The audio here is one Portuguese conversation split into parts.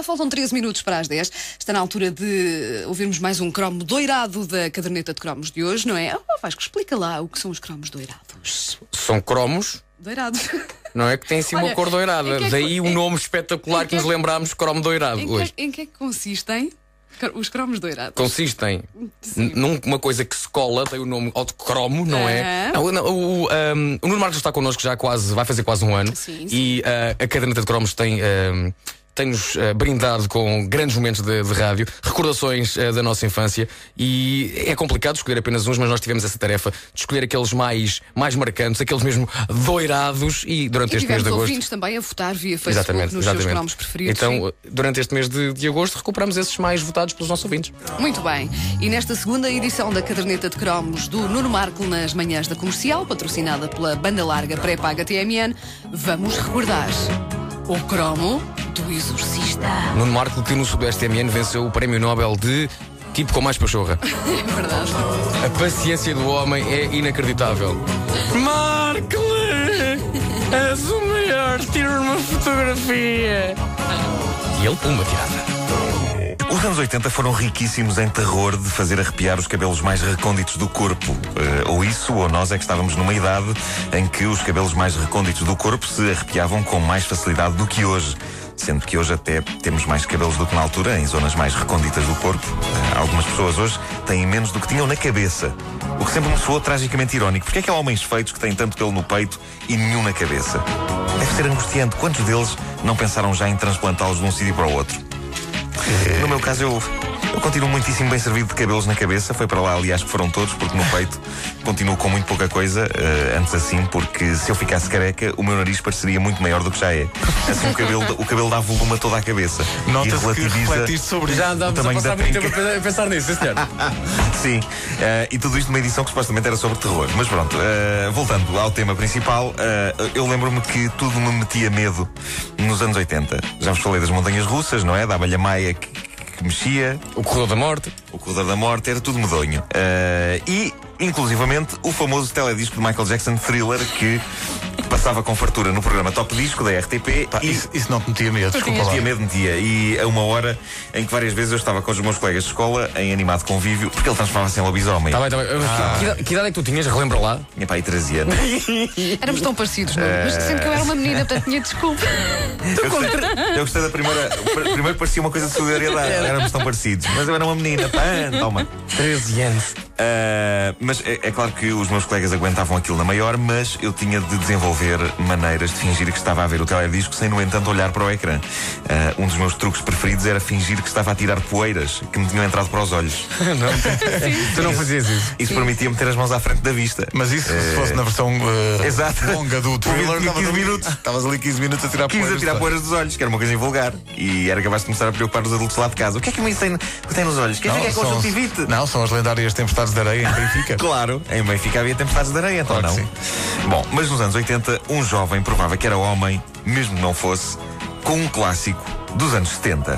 Ah, faltam 13 minutos para as 10. Está na altura de ouvirmos mais um cromo doirado da caderneta de cromos de hoje, não é? Oh, Vasco, explica lá o que são os cromos doirados. São cromos, Doirados. não é? Que têm assim uma Olha, cor em doirada. que é que- Daí o em- nome espetacular em que nos que- lembramos, cromo doirado. Em Hoje. que, em que é que consistem os cromos doirados? Consistem numa coisa que se cola, tem o nome de cromo, não é? Ah. Não, não, o, um, o Nuno Marcos está connosco já há quase, vai fazer quase um ano. Sim, sim. E uh, a caderneta de cromos tem. um, tem-nos uh, brindado com grandes momentos de, de rádio, recordações uh, da nossa infância e é complicado escolher apenas uns, mas nós tivemos essa tarefa de escolher aqueles mais, mais marcantes, aqueles mesmo doirados e durante E este mês de agosto. ouvintes também a votar via Facebook Exatamente, nos seus exatamente. cromos preferidos. Então, sim. uh, durante este mês de, de agosto, recuperamos esses mais votados pelos nossos ouvintes. Muito bem. E nesta segunda edição da caderneta de cromos do Nuno Marco nas manhãs da comercial, patrocinada pela banda larga pré-paga TMN, vamos recordar o cromo do exorcista. Nuno Marco, que no Sudoeste MN venceu o Prémio Nobel de tipo com mais pachorra. É verdade. A paciência do homem é inacreditável. Marco! És o melhor, tira uma fotografia. E ele, pumba, tirada. Os anos 80 foram riquíssimos em terror de fazer arrepiar os cabelos mais recônditos do corpo. Eh, ou isso, ou nós é que estávamos numa idade em que os cabelos mais recônditos do corpo se arrepiavam com mais facilidade do que hoje. Sendo que hoje até temos mais cabelos do que na altura, em zonas mais recônditas do corpo. Eh, algumas pessoas hoje têm menos do que tinham na cabeça. O que sempre me soou tragicamente irónico. Porque é que há homens feitos que têm tanto pelo no peito e nenhum na cabeça? Deve ser angustiante. Quantos deles não pensaram já em transplantá-los de um sítio para o outro? No meu caso, eu, eu continuo muitíssimo bem servido de cabelos na cabeça. Foi para lá, aliás, que foram todos, porque no peito continuo com muito pouca coisa. eh, antes assim, porque se eu ficasse careca, o meu nariz pareceria muito maior do que já é. Assim, o cabelo, o cabelo dá volume a toda a cabeça. e Nota-se que relativiza refletiste sobre Já isso. andávamos a passar muito tempo a pensar nisso, sim, senhor. Sim, eh, e tudo isto numa edição que supostamente era sobre terror. Mas pronto, eh, voltando ao tema principal, eu lembro-me que tudo me metia medo nos anos 80. Já vos falei das montanhas russas, não é? Da abelha maia que, que mexia, O corredor da morte. o corredor da morte, era tudo medonho. Eh, e, inclusivamente, o famoso teledisco de Michael Jackson Thriller que passava com fartura no programa Top Disco da RTP. Pá, e isso, isso não te metia medo, desculpa lá. Metia medo, metia. E a uma hora em que várias vezes eu estava com os meus colegas de escola em animado convívio, porque ele transformava-se em lobisomem. Tá bem, tá bem. Que- Que, idade- que idade é que tu tinhas? Relembra lá. Minha pai, 13 anos. Éramos tão parecidos, não? Mas sempre que eu era uma menina, portanto tinha desculpa. Eu gostei, eu gostei da primeira. pr- Primeiro parecia uma coisa de solidariedade. Éramos tão parecidos. Mas eu era uma menina. Pá, toma. 13 anos. Ah, mas é, é claro que os meus colegas aguentavam aquilo na maior, mas eu tinha de desenvolver maneiras de fingir que estava a ver o teledisco sem, no entanto, olhar para o ecrã. Ah, um dos meus truques preferidos era fingir que estava a tirar poeiras que me tinham entrado para os olhos. Tu não fazias isso. Isso permitia-me ter as mãos à frente da vista. Mas isso, se fosse na versão eh, Exato. longa do 15 estavas ali- minutos. Estavas ali 15 minutos a tirar Quis poeiras atirar de- poeiras dos olhos, que era uma coisa vulgar. E era capaz de começar a preocupar os adultos lá de casa. O que é que me tem, que tem nos olhos? Quer dizer que é conjuntivite? Não, são as lendárias tempestades de areia em Benfica. Claro, em Benfica havia tempestades de areia, então Claro não. Bom, mas nos anos 80, um jovem provava que era homem, mesmo que não fosse, com um clássico dos anos 70.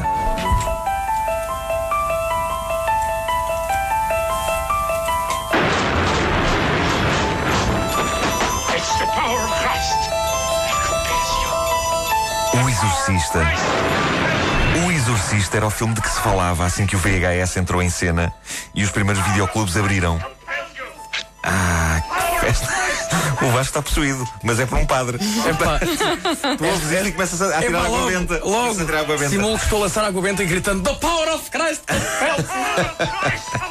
It's the power of Christ that compels you. O Exorcista. O Exorcista era o filme de que se falava assim que o VHS entrou em cena e os primeiros videoclubes abriram. Ah, que festa! O Vasco está possuído, mas é por um padre. Epá, Tu ouves ele e começas a, a tirar água logo, benta. Logo. Simão estou a lançar água benta e gritando The power of Christ.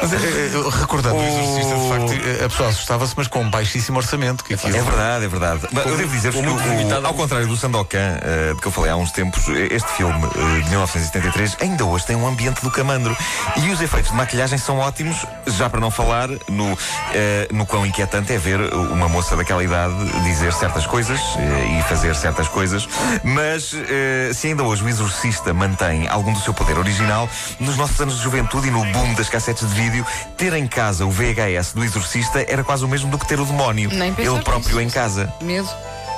Mas, eh, eh, recordando o exorcista, de facto, eh, a pessoa assustava-se, mas com um baixíssimo orçamento. Que aquilo- É verdade, é verdade. Mas eu devo dizer que, o- ao contrário do Sandokan, eh, de que eu falei há uns tempos, eh, este filme eh, de 1973 ainda hoje tem um ambiente do camandro. E os efeitos de maquilhagem são ótimos, já para não falar no, eh, no quão inquietante é ver uma moça daquela idade dizer certas coisas eh, e fazer certas coisas. Mas eh, se ainda hoje o Exorcista mantém algum do seu poder original, nos nossos anos de juventude e no boom das cassetes de vídeo, ter em casa o VHS do Exorcista era quase o mesmo do que ter o demónio. Nem Ele próprio em casa. Medo.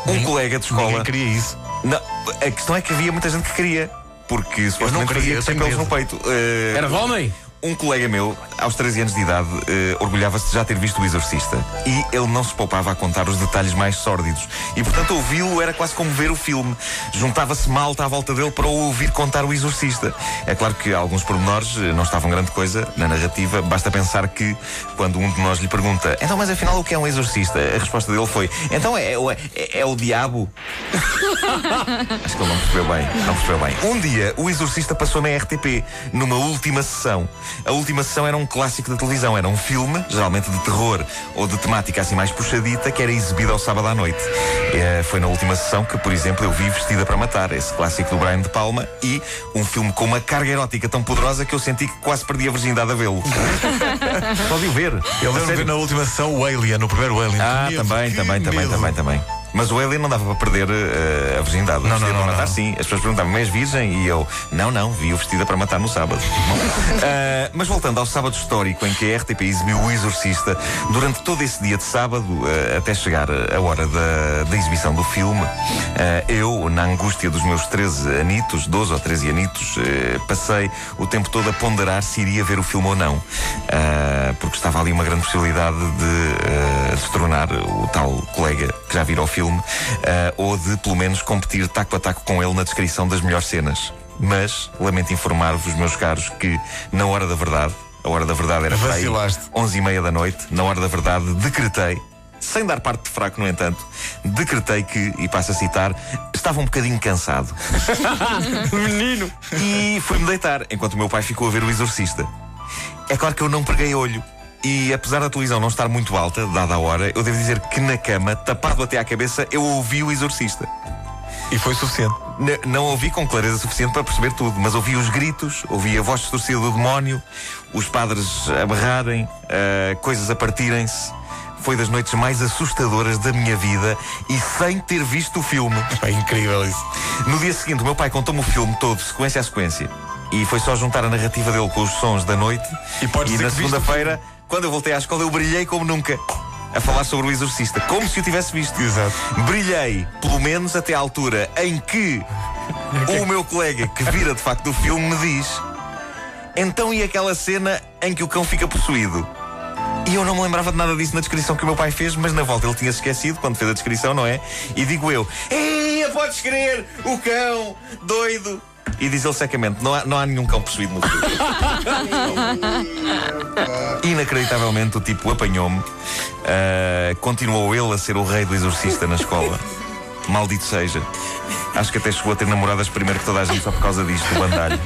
Um colega de Ninguém escola. queria isso. Não, a questão é que havia muita gente que queria. Porque supostamente queria, fazia eu sem tenho pelos no peito. Eh, Era de homem? Um colega meu, aos 13 anos de idade, eh, orgulhava-se de já ter visto o Exorcista. E ele não se poupava a contar os detalhes mais sórdidos. E, portanto, ouvi-lo era quase como ver o filme. Juntava-se malta à volta dele para o ouvir contar o Exorcista. É claro que alguns pormenores eh, não estavam grande coisa na narrativa. Basta pensar que, quando um de nós lhe pergunta então, mas afinal, o que é um exorcista? A resposta dele foi então é, é, é, é o diabo? Acho que ele não percebeu bem. Não percebeu bem. Um dia, o Exorcista passou na RTP, numa última sessão. A última sessão era um clássico da televisão. Era um filme, geralmente de terror ou de temática assim mais puxadita, que era exibido ao sábado à noite. Eh, foi na última sessão que, por exemplo, eu vi Vestida para Matar, esse clássico do Brian De Palma, e um filme com uma carga erótica tão poderosa que eu senti que quase perdi a virgindade a vê-lo. Pode o ver. Deu sério. ver na última sessão o Alien, no primeiro Alien. Ah, também, também, também, também, também. Mas o Alien não dava para perder eh, a virgindade. Não, Vestida não, para não, matar, não. sim. As pessoas perguntavam, mas és virgem? E eu, não, não, vi o vestida para matar no sábado. Bom, eh, mas voltando ao sábado histórico em que a RTP exibiu o Exorcista, durante todo esse dia de sábado, eh, até chegar a hora da, da exibição do filme, eu, na angústia dos meus 13 anitos, 12 ou 13 anitos, passei o tempo todo a ponderar se iria ver o filme ou não. Porque estava ali uma grande possibilidade de destronar o tal colega que já vira o filme, ah, ou de pelo menos competir taco a taco com ele na descrição das melhores cenas. Mas lamento informar-vos, meus caros, que na hora da verdade, a hora da verdade era para aí Vacilaste. 11 e meia da noite, na hora da verdade, decretei, sem dar parte de fraco, no entanto, decretei que, e passo a citar, estava um bocadinho cansado. Menino! E fui-me deitar, enquanto o meu pai ficou a ver o exorcista. É claro que eu não preguei olho. E apesar da televisão não estar muito alta, dada a hora, eu devo dizer que na cama, tapado até à cabeça, eu ouvi o exorcista. E foi suficiente. N- não ouvi com clareza suficiente para perceber tudo, mas ouvi os gritos, ouvi a voz distorcida do demónio, os padres a berrarem, ah, coisas a partirem-se. Foi das noites mais assustadoras da minha vida e sem ter visto o filme. É incrível isso. No dia seguinte, o meu pai contou-me o filme todo, sequência a sequência. E foi só juntar a narrativa dele com os sons da noite. E dizer na segunda-feira, quando eu voltei à escola, eu brilhei como nunca. A falar sobre o exorcista, como se o tivesse visto. Exato. Brilhei, pelo menos até à altura em que o meu colega que vira de facto do filme me diz: Então e aquela cena em que o cão fica possuído? E eu não me lembrava de nada disso na descrição que o meu pai fez, mas na volta ele tinha esquecido quando fez a descrição, não é? E digo eu: Eia, podes crer, o cão, doido. E diz ele secamente: Não há, não há nenhum cão possuído no filme. Inacreditavelmente o tipo apanhou-me. Ah, continuou ele a ser o rei do exorcista na escola. Maldito seja. Acho que até chegou a ter namoradas primeiro que toda a gente só por causa disto, do bandalho.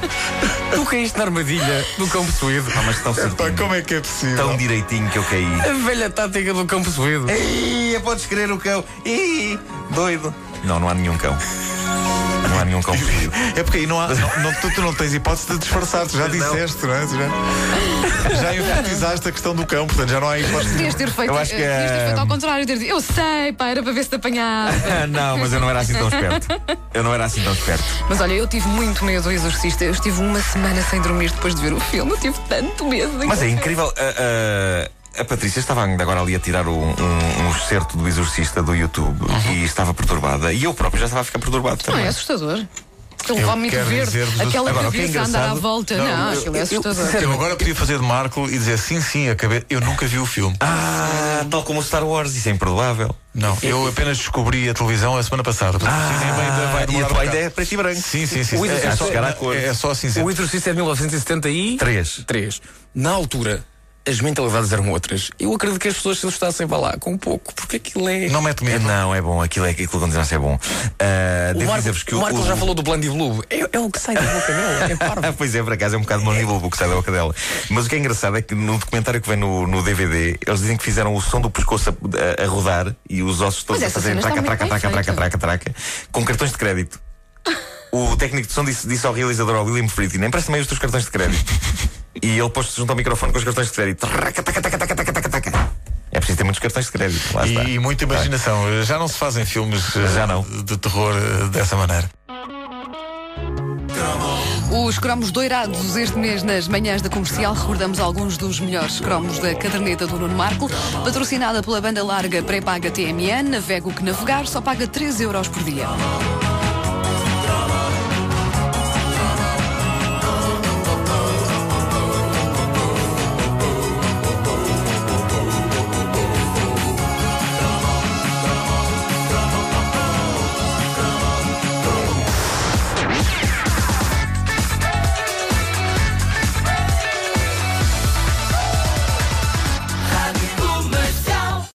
Tu caíste na armadilha do cão possuído. Ah, mas tão Pá, certinho, como é que é possível? tão direitinho que eu caí. A velha tática do cão possuído. Ei, podes crer o cão. Ih, doido. Não, não há nenhum cão. Não há nenhum cão possuído. É porque aí não há. Não, não- tu, tu não tens hipótese de disfarçar, tu já disseste, não é? Já, já enfatizaste a questão do cão, portanto já não há hipótese. Podias ter feito, Eu acho que, eh, podias ter feito ao contrário, ter dito, eu sei, pá, era para ver se te apanhava. Não, mas eu não era assim tão esperto. Eu não era assim tão esperto. Mas olha, eu tive muito medo do exorcista. Eu estive uma semana sem dormir depois de ver o filme. Eu tive tanto medo. Mas é incrível. A, a- a Patrícia estava ainda agora ali a tirar um, um, um excerto do Exorcista do YouTube e estava perturbada. E eu próprio já estava a ficar perturbado Não também. é assustador. Aquele vómito quero verde, aquela Agora, que é cabeça a andar à volta. Não, aquilo é assustador. Eu agora podia fazer de Marco e dizer sim, sim, acabei. Eu nunca vi o filme. Ah, tal como o Star Wars, isso é imperdoável. Não, eu apenas descobri a televisão a semana passada. Sim, vai- vai Ah, e a tua ideia é preto e branco. Sim, sim, sim. O É, é, Exorcista só, é, é só assim. O Exorcista é de 1973. Três. Na altura, as mentalidades eram outras. Eu acredito que as pessoas se assustassem para lá com um pouco, porque aquilo é. Não mete É, medo. não, é bom, aquilo, é, aquilo a ser bom. Ah, O devo Marco, dizer-vos que o Marco o, já falou do Blondie Blue. É, é o que sai da boca dela. É parvo. Ah, pois é, por acaso é um bocado maníbulo o que sai da boca dela. Mas o que é engraçado é que no documentário que vem no, no DVD, eles dizem que fizeram o som do pescoço a, a- a rodar e os ossos todos a fazerem traca, traca, traca, traca, traca, traca, com cartões de crédito. O técnico de som disse, disse ao realizador, ao William Friedkin, empresta-me aí os teus cartões de crédito. E ele pôs-se junto ao microfone com os cartões de crédito. É preciso ter muitos cartões de crédito. Lá está. E, e muita imaginação. Já não se fazem filmes eh, Já não. de terror eh, dessa maneira. Os cromos doirados este mês nas manhãs da comercial. Recordamos alguns dos melhores cromos da caderneta do Nuno Marco, patrocinada pela banda larga pré-paga TMN. Navega o que navegar, só paga 3 euros por dia.